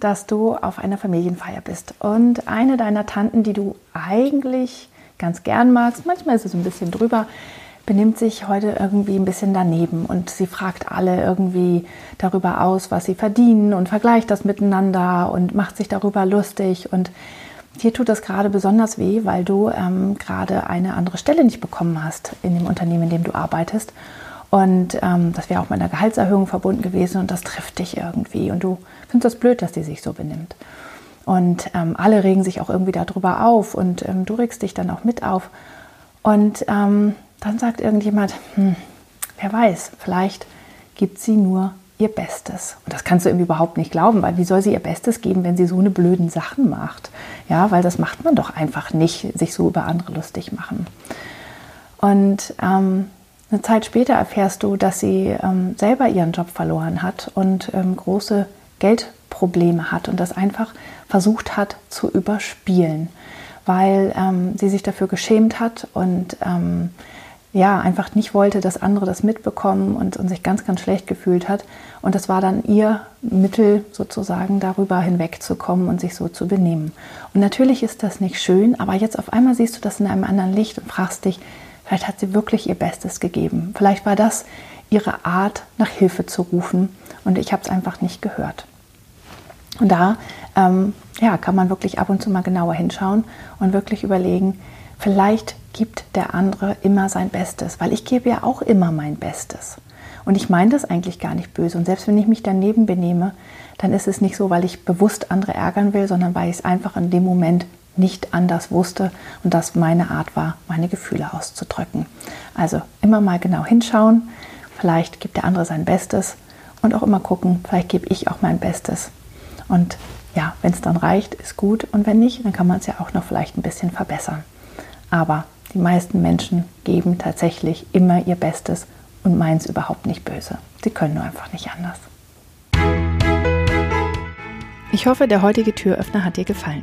dass du auf einer Familienfeier bist. Und eine deiner Tanten, die du eigentlich ganz gern magst, manchmal ist es ein bisschen drüber, benimmt sich heute irgendwie ein bisschen daneben. Und sie fragt alle irgendwie darüber aus, was sie verdienen und vergleicht das miteinander und macht sich darüber lustig. Und dir tut das gerade besonders weh, weil du ähm, gerade eine andere Stelle nicht bekommen hast in dem Unternehmen, in dem du arbeitest und ähm, das wäre auch mit einer Gehaltserhöhung verbunden gewesen und das trifft dich irgendwie. Und du findest das blöd, dass die sich so benimmt. Und ähm, alle regen sich auch irgendwie darüber auf und ähm, du regst dich dann auch mit auf. Und ähm, dann sagt irgendjemand, hm, wer weiß, vielleicht gibt sie nur ihr Bestes. Und das kannst du irgendwie überhaupt nicht glauben, weil wie soll sie ihr Bestes geben, wenn sie so eine blöden Sachen macht? Ja, weil das macht man doch einfach nicht, sich so über andere lustig machen. Und ähm, eine Zeit später erfährst du, dass sie ähm, selber ihren Job verloren hat und ähm, große Geldprobleme hat und das einfach versucht hat zu überspielen, weil ähm, sie sich dafür geschämt hat und ähm, ja, einfach nicht wollte, dass andere das mitbekommen und, und, sich ganz, ganz schlecht gefühlt hat. Und das war dann ihr Mittel, sozusagen darüber hinwegzukommen und sich so zu benehmen. Und natürlich ist das nicht schön, aber jetzt auf einmal siehst du das in einem anderen Licht und fragst dich, Vielleicht hat sie wirklich ihr Bestes gegeben. Vielleicht war das ihre Art, nach Hilfe zu rufen und ich habe es einfach nicht gehört. Und da ähm, ja, kann man wirklich ab und zu mal genauer hinschauen und wirklich überlegen, vielleicht gibt der andere immer sein Bestes, weil ich gebe ja auch immer mein Bestes. Und ich meine das eigentlich gar nicht böse. Und selbst wenn ich mich daneben benehme, dann ist es nicht so, weil ich bewusst andere ärgern will, sondern weil ich es einfach in dem Moment nicht anders wusste und das meine Art war, meine Gefühle auszudrücken. Also immer mal genau hinschauen, vielleicht gibt der andere sein Bestes und auch immer gucken, vielleicht gebe ich auch mein Bestes. Und ja, wenn es dann reicht, ist gut und wenn nicht, dann kann man es ja auch noch vielleicht ein bisschen verbessern. Aber die meisten Menschen geben tatsächlich immer ihr Bestes und meinen es überhaupt nicht böse. Sie können nur einfach nicht anders. Ich hoffe, der heutige Türöffner hat dir gefallen.